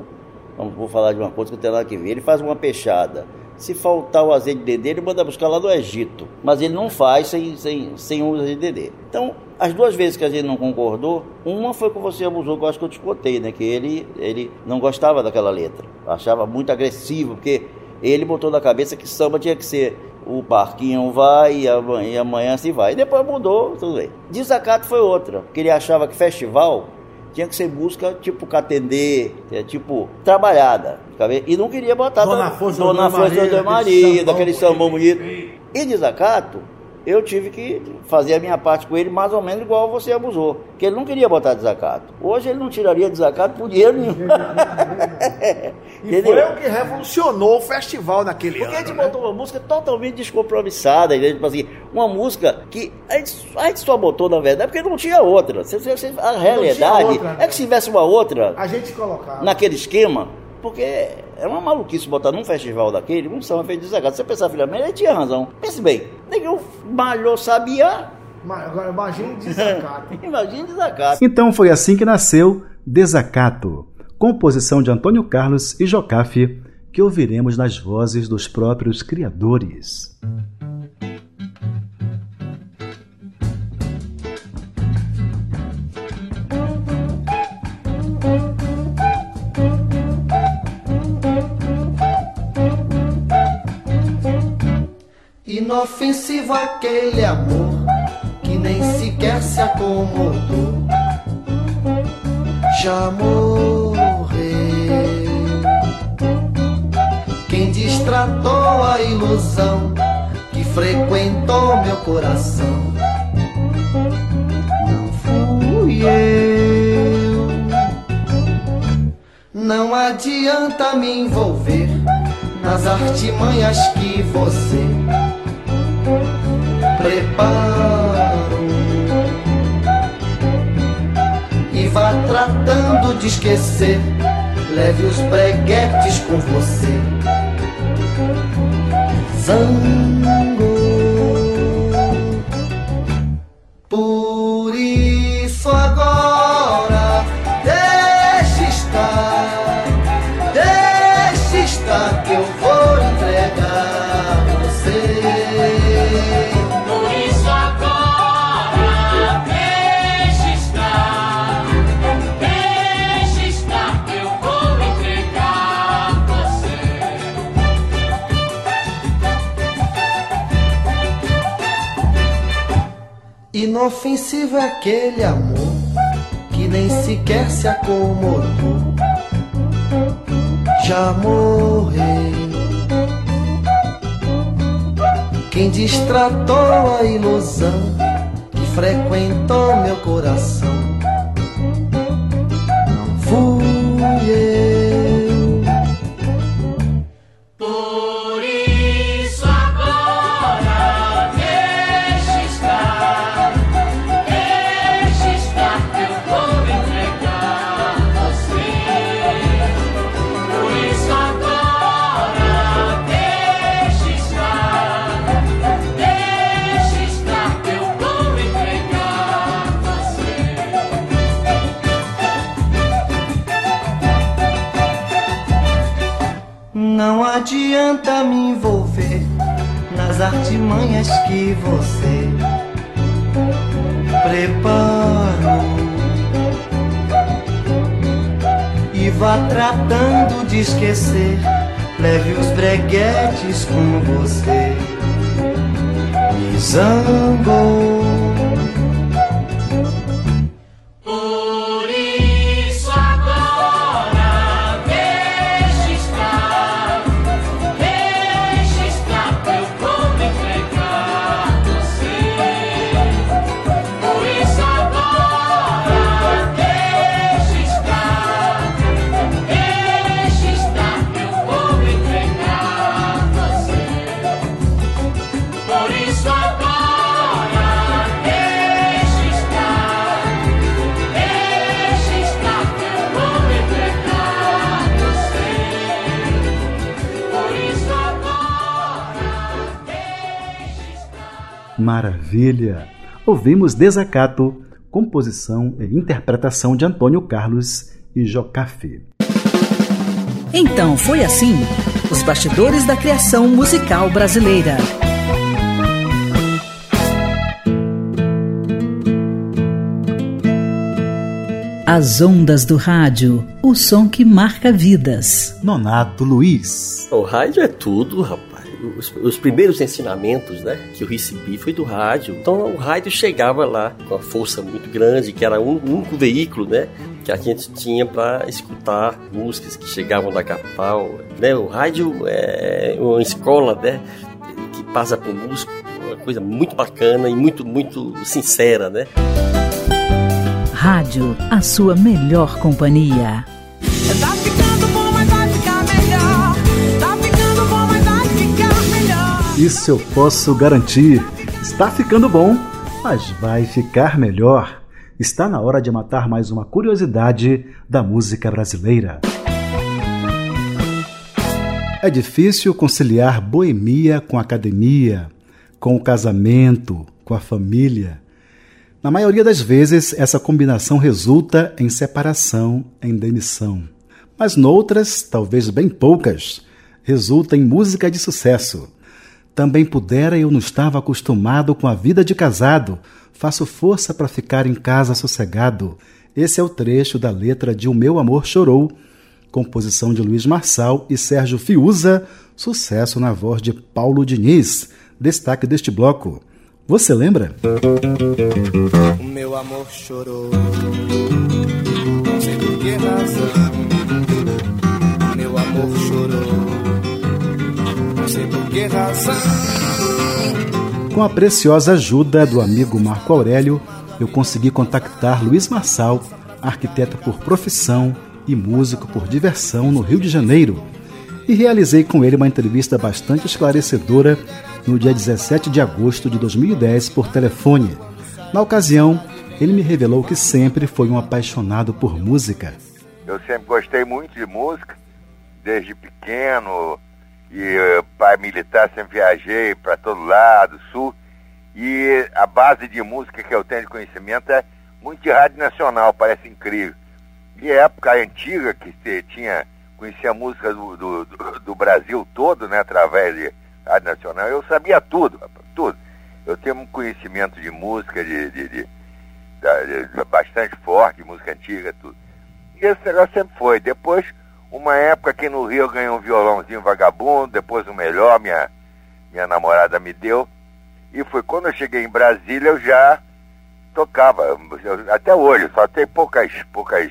S12: vamos, vou falar de uma coisa que não tem nada a ver. Ele faz uma peixada se faltar o azeite de dendê, ele manda buscar lá do Egito. Mas ele não faz sem, sem, sem o azeite de dendê. Então, as duas vezes que a gente não concordou, uma foi com você abusou, que eu acho que eu te contei, né? Que ele, ele não gostava daquela letra. Achava muito agressivo, porque ele botou na cabeça que samba tinha que ser o barquinho vai e amanhã, e amanhã se vai. E depois mudou, tudo bem. Desacato foi outra, porque ele achava que festival tinha que ser música tipo Catendê, é, tipo trabalhada. E não queria botar
S11: Dona Força
S12: Dona Força do Maria, daquele sambão bonito. E desacato, eu tive que fazer a minha parte com ele mais ou menos igual você abusou. Que ele não queria botar desacato. Hoje ele não tiraria desacato por dinheiro nenhum.
S11: e foi o que revolucionou o festival naquele
S12: Porque
S11: ano.
S12: Porque a gente
S11: né?
S12: botou uma música totalmente descompromissada. Tipo assim, uma música que a gente, a gente, só botou, na verdade, porque não tinha outra. A realidade outra, né? é que se tivesse uma outra.
S11: A gente colocava.
S12: Naquele esquema porque é uma maluquice botar num festival daquele um samba feito de desacato. Você pensar, filha, ele tinha razão. Pense bem, ninguém malhou, sabia.
S11: Agora imagine desacato.
S12: imagine desacato.
S1: Então foi assim que nasceu Desacato, composição de Antônio Carlos e Jocafe, que ouviremos nas vozes dos próprios criadores.
S9: Inofensivo aquele amor que nem sequer se acomodou. Já morreu. Quem distratou a ilusão que frequentou meu coração. Não fui eu. Não adianta me envolver nas artimanhas que você preparo e vá tratando de esquecer. Leve os breguetes com você. Zango. Inofensivo é aquele amor que nem sequer se acomodou. Já morreu. Quem distratou a ilusão que frequentou meu coração. Preparou. E vá tratando de esquecer. Leve os breguetes com você. Me zangou.
S1: Maravilha! Ouvimos Desacato, composição e interpretação de Antônio Carlos e Jocafe.
S4: Então foi assim: os bastidores da criação musical brasileira. As ondas do rádio, o som que marca vidas.
S1: Nonato Luiz.
S13: O rádio é tudo, rapaz. Os, os, primeiros ensinamentos né, que eu recebi foi do rádio. Então o rádio chegava lá com uma força muito grande, que era o único veículo né, que a gente tinha para escutar músicas que chegavam da capital. Né? O rádio é uma escola né, que passa por músico, uma coisa muito bacana e muito, muito sincera. Né?
S4: Rádio, a sua melhor companhia.
S1: Isso eu posso garantir. Está ficando bom, mas vai ficar melhor. Está na hora de matar mais uma curiosidade da música brasileira. É difícil conciliar boemia com academia, com o casamento, com a família. Na maioria das vezes, essa combinação resulta em separação, em demissão. Mas noutras, talvez bem poucas, resulta em música de sucesso. Também pudera eu não estava acostumado com a vida de casado. Faço força para ficar em casa sossegado. Esse é o trecho da letra de O Meu Amor Chorou, composição de Luiz Marçal e Sérgio Fiuza, sucesso na voz de Paulo Diniz. Destaque deste bloco. Você lembra?
S14: O meu amor chorou, não sei por que razão. Meu amor chorou, que razão.
S1: Com a preciosa ajuda do amigo Marco Aurélio, eu consegui contactar Luiz Marçal, arquiteto por profissão e músico por diversão no Rio de Janeiro, e realizei com ele uma entrevista bastante esclarecedora no dia 17 de agosto de 2010 por telefone. Na ocasião, ele me revelou que sempre foi um apaixonado por música.
S15: Eu sempre gostei muito de música, desde pequeno, e uh, pai militar, sempre viajei para todo lado, sul, e a base de música que eu tenho de conhecimento é muito de rádio nacional, parece incrível. E época antiga que você tinha, conhecia a música do, do, do, Brasil todo, né, através de Rádio Nacional, eu sabia tudo, tudo. Eu tenho um conhecimento de música de, de, de, de bastante forte, música antiga, tudo. E esse negócio sempre foi. Depois, uma época aqui no Rio eu ganhei um violãozinho vagabundo, depois o melhor, minha, minha namorada me deu. E foi quando eu cheguei em Brasília, eu já tocava, eu, até hoje, só tem poucas, poucas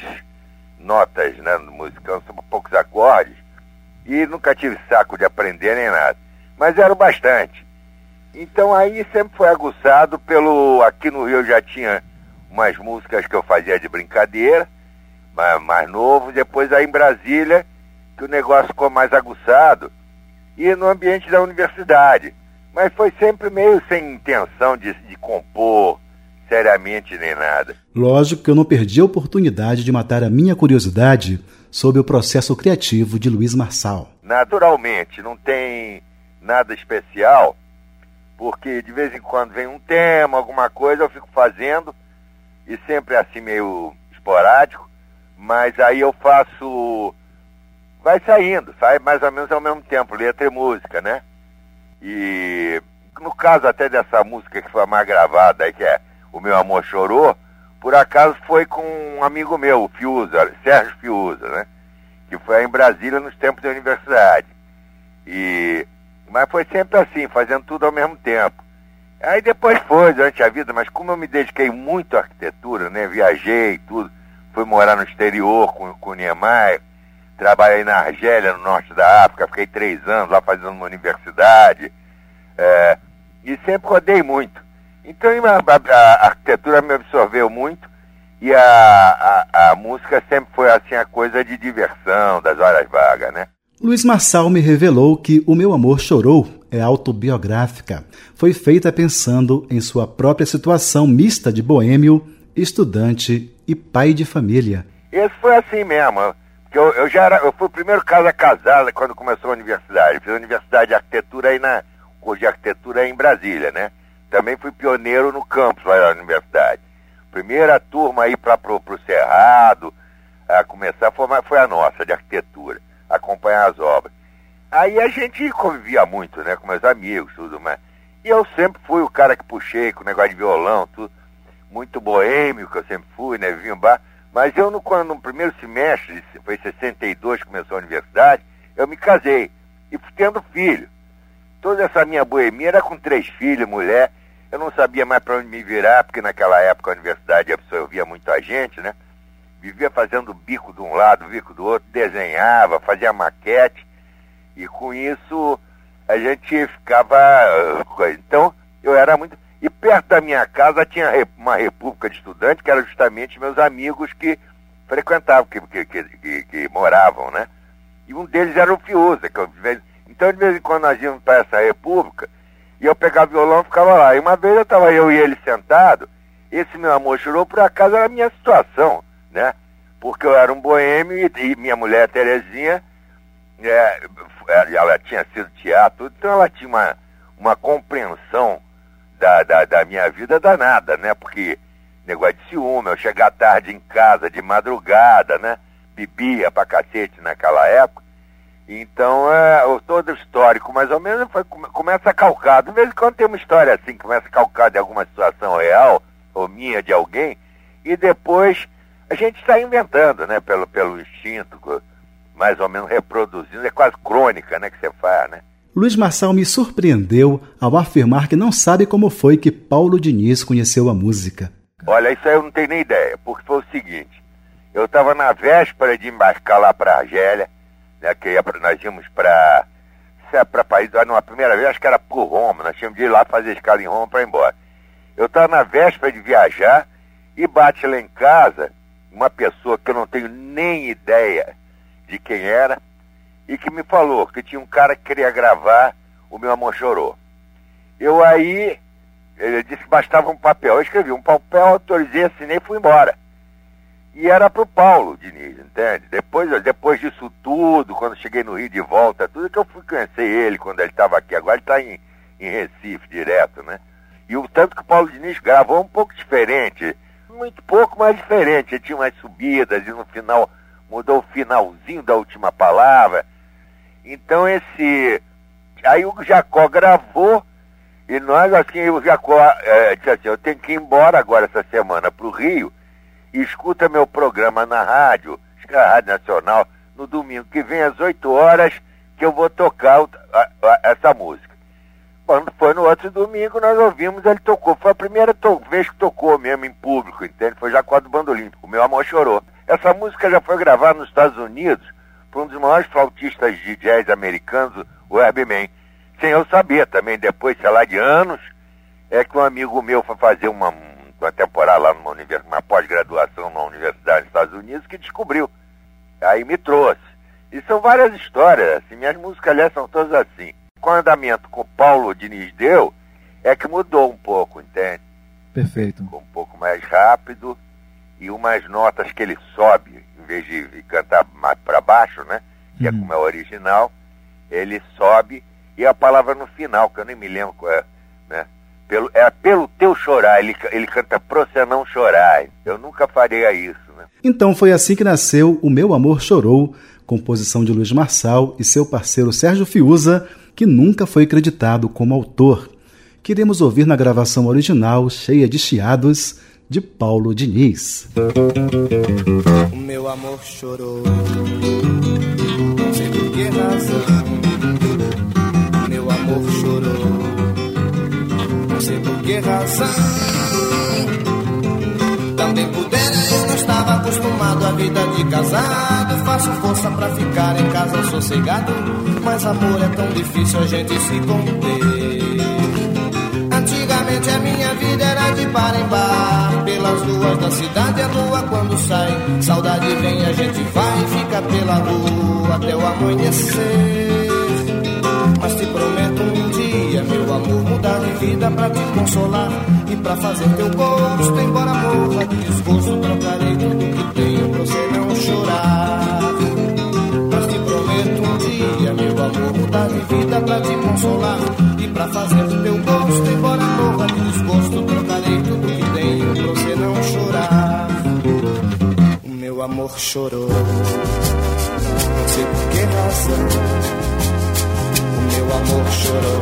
S15: notas né, no musicão, são poucos acordes, e nunca tive saco de aprender nem nada mas eram bastante. Então aí sempre foi aguçado pelo. Aqui no Rio já tinha umas músicas que eu fazia de brincadeira, mais, novo, depois aí em Brasília, que o negócio ficou mais aguçado, e no ambiente da universidade. Mas foi sempre meio sem intenção de, de compor seriamente nem nada.
S1: Lógico que eu não perdi a oportunidade de matar a minha curiosidade sobre o processo criativo de Luiz Marçal.
S15: Naturalmente, não tem nada especial, porque de vez em quando vem um tema, alguma coisa, eu fico fazendo, e sempre assim meio esporádico, mas aí eu faço. Vai saindo, sai mais ou menos ao mesmo tempo, letra e música, né? E no caso até dessa música que foi mais gravada aí, que é O Meu Amor Chorou, por acaso foi com um amigo meu, o Fiuza, Sérgio Fiuza, né? Que foi em Brasília nos tempos da universidade. E mas foi sempre assim, fazendo tudo ao mesmo tempo. Aí depois foi, durante a vida, mas como eu me dediquei muito à arquitetura, né? Viajei tudo, fui morar no exterior com, com o Niemeyer, trabalhei na Argélia, no norte da África, fiquei três anos lá fazendo uma universidade, é, e sempre rodei muito. Então a, a, arquitetura me absorveu muito e a, a, a música sempre foi assim a coisa de diversão, das horas vagas, né?
S1: Luiz Marçal me revelou que O Meu Amor Chorou é autobiográfica. Foi feita pensando em sua própria situação mista de boêmio, estudante e pai de família.
S15: Esse foi assim mesmo. Porque eu, eu já era, eu fui o primeiro casa casada quando começou a universidade. Fiz a universidade de arquitetura aí na curso de arquitetura aí em Brasília, né? também fui pioneiro no campus lá na universidade. Primeira turma aí para pro, pro Cerrado, a começar foi a nossa, de arquitetura, acompanhar as obras. Aí a gente convivia muito, né, com meus amigos, tudo mais. E eu sempre fui o cara que puxei com o negócio de violão, tudo. Muito boêmio que eu sempre fui, né, vinha bar. Mas eu, no, quando, no primeiro semestre, foi 62 que começou a universidade, eu me casei e fui tendo filho. Toda essa minha boemia era com três filhos, mulher. Eu não sabia mais para onde me virar, porque naquela época a universidade absorvia muita gente, né? Vivia fazendo bico de um lado, bico do outro, desenhava, fazia maquete. E com isso a gente ficava. uh, Então eu era muito. E perto da minha casa tinha uma república de estudantes, que eram justamente meus amigos que frequentavam, que, que, que, que- moravam, né? E um deles era o Fiuza, que eu, então de vez em quando nós íamos para essa república, e eu pegava violão e ficava lá. E uma vez eu estava eu e ele sentado, esse meu amor chorou, por acaso era a minha situação, né? Porque eu era um boêmio e, e minha mulher, Terezinha, é, ela tinha sido teatro, então ela tinha uma, uma compreensão da, da, da minha vida danada, né? Porque negócio de ciúme, eu chegar tarde em casa, de madrugada, né? Bebia pra cacete naquela época. Então, é, todo histórico, mais ou menos, foi, come- começa a calcar. De vez em quando tem uma história assim, começa a calcar de alguma situação real, ou minha, de alguém, e depois a gente está inventando, né? Pelo, pelo instinto, mais ou menos reproduzindo. É quase crônica, né? Que você faz, né?
S1: Luiz Marçal me surpreendeu ao afirmar que não sabe como foi que Paulo Diniz conheceu a música.
S15: Olha, isso aí eu não tenho nem ideia, porque foi o seguinte, eu estava na véspera de embarcar lá para Argélia, né, que nós íamos para para país, não, primeira vez acho que era por Roma, nós tínhamos de ir lá fazer escala em Roma para ir embora. Eu estava na véspera de viajar e bate lá em casa uma pessoa que eu não tenho nem ideia de quem era e que me falou que tinha um cara que queria gravar o meu amor chorou. Eu aí ele disse que bastava um papel. Eu escrevi um papel, autorizei, assinei e fui embora. E era pro Paulo Diniz, entende? Depois, depois disso tudo, quando cheguei no Rio de volta, tudo que eu fui conhecer ele quando ele estava aqui. Agora ele está em, em Recife direto, né? E o tanto que o Paulo Diniz gravou um pouco diferente. Muito pouco, mas diferente. Ele tinha umas subidas e no final mudou o finalzinho da última palavra. Então esse. Aí o Jacó gravou e nós, assim, o Jacó eh, disse assim, eu tenho que ir embora agora essa semana para o Rio e escuta meu programa na rádio, é a Rádio Nacional, no domingo que vem às 8 horas que eu vou tocar o- a- a- essa música. Quando foi no outro domingo, nós ouvimos, ele tocou. Foi a primeira to- vez que tocou mesmo em público, entende? Foi Jacó do Bandolim. O meu amor chorou. Essa música já foi gravada nos Estados Unidos um dos maiores flautistas de jazz americanos, o Herbie Mann. Sem eu saber também, depois, sei lá, de anos, é que um amigo meu foi fazer uma, uma temporada lá numa universidade, uma pós-graduação numa universidade nos Estados Unidos, que descobriu. Aí me trouxe. E são várias histórias, assim, minhas músicas, aliás, são todas assim. Com o andamento que o Paulo Diniz deu, é que mudou um pouco, entende?
S16: Perfeito.
S15: Ficou um pouco mais rápido e umas notas que ele sobe, em vez de cantar mais para baixo, né? Que é como é o original, ele sobe e a palavra no final, que eu nem me lembro qual é, né? Pelo, é pelo teu chorar, ele, ele canta pro você não chorar. Eu nunca faria isso, né?
S1: Então foi assim que nasceu O Meu Amor Chorou, composição de Luiz Marçal e seu parceiro Sérgio Fiuza, que nunca foi creditado como autor. Queremos ouvir na gravação original, cheia de chiados, de Paulo Diniz.
S14: O meu amor chorou, não sei por que razão. O meu amor chorou, não sei por que razão. Também pudera, eu não estava acostumado à vida de casado. Faço força pra ficar em casa sossegado. Mas amor é tão difícil a gente se conter. Antigamente a minha vida era de bar em bar Pelas ruas da cidade a lua quando sai. Saudade vem, a gente vai e fica pela rua Até o amanhecer. Mas te prometo um dia, meu amor Mudar de vida pra te consolar E pra fazer teu gosto. Embora morra de desgosto Trocarei tudo que tenho pra você não chorar dia, meu amor, mudar de vida pra te consolar e pra fazer do teu gosto, embora morra de desgosto, trocarei tudo que tenho pra você não chorar. O meu amor chorou, não sei por que razão. O meu amor chorou,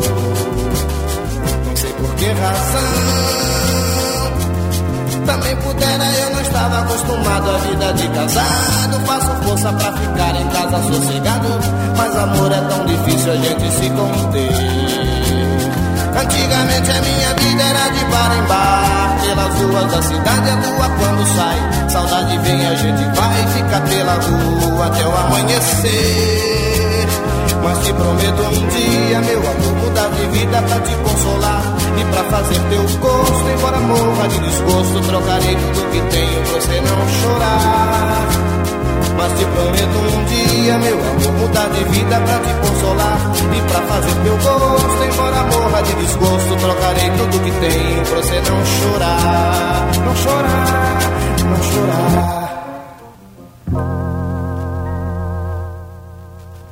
S14: não sei por que razão. Também pudera, eu não estava acostumado à vida de casado. Faço força pra ficar em casa sossegado. Mas amor é tão difícil a gente se conter. Antigamente a minha vida era de bar em bar Pelas ruas da cidade a lua quando sai Saudade vem, a gente vai Fica pela rua até o amanhecer Mas te prometo um dia, meu amor Mudar de vida pra te consolar E pra fazer teu gosto Embora morra de desgosto Trocarei tudo que tenho pra você não chorar mas te prometo um dia, meu amor, mudar de vida pra te consolar e pra fazer teu gosto. Embora morra de desgosto, trocarei tudo que tenho pra você não chorar, não chorar, não chorar.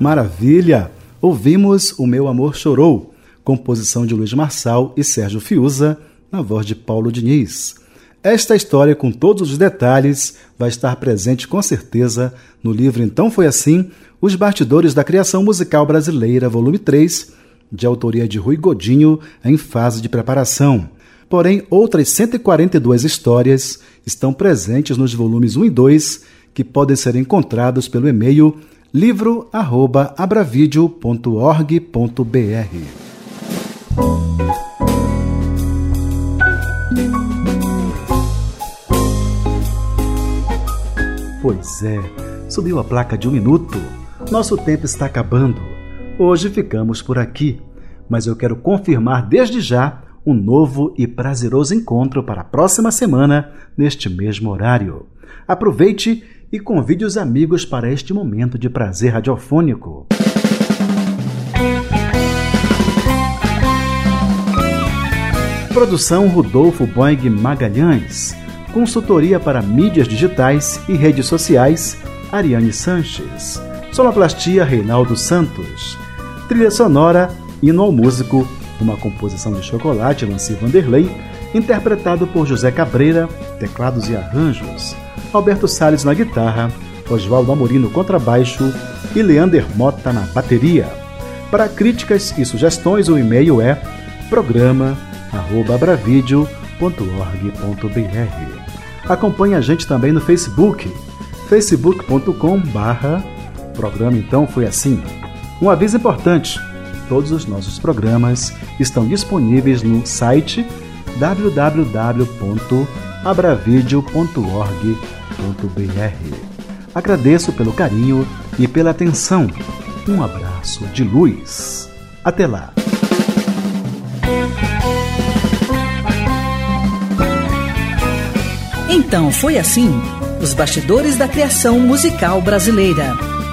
S1: Maravilha! Ouvimos O Meu Amor Chorou, composição de Luiz Marçal e Sérgio Fiuza, na voz de Paulo Diniz. Esta história, com todos os detalhes, vai estar presente com certeza no livro Então Foi Assim: Os Bastidores da Criação Musical Brasileira, volume 3, de autoria de Rui Godinho, em fase de preparação. Porém, outras 142 histórias estão presentes nos volumes 1 e 2, que podem ser encontrados pelo e-mail livro@abravideo.org.br. Pois é, subiu a placa de um minuto. Nosso tempo está acabando. Hoje ficamos por aqui, mas eu quero confirmar desde já um novo e prazeroso encontro para a próxima semana, neste mesmo horário. Aproveite e convide os amigos para este momento de prazer radiofônico. Produção Rodolfo Boing Magalhães. Consultoria para mídias digitais e redes sociais, Ariane Sanches. Sonoplastia, Reinaldo Santos. Trilha sonora, Hino ao Músico, uma composição de Chocolate, Lancy Vanderlei, interpretado por José Cabreira, teclados e arranjos. Alberto Salles na guitarra, Oswaldo Amorim no contrabaixo e Leander Mota na bateria. Para críticas e sugestões, o e-mail é programa@abravideo.org.br. Acompanhe a gente também no Facebook, facebook.com Programa Então Foi Assim. Um aviso importante, todos os nossos programas estão disponíveis no site www.abravideo.org.br. Agradeço pelo carinho e pela atenção. Um abraço de luz. Até lá!
S4: Então foi assim: Os Bastidores da Criação Musical Brasileira.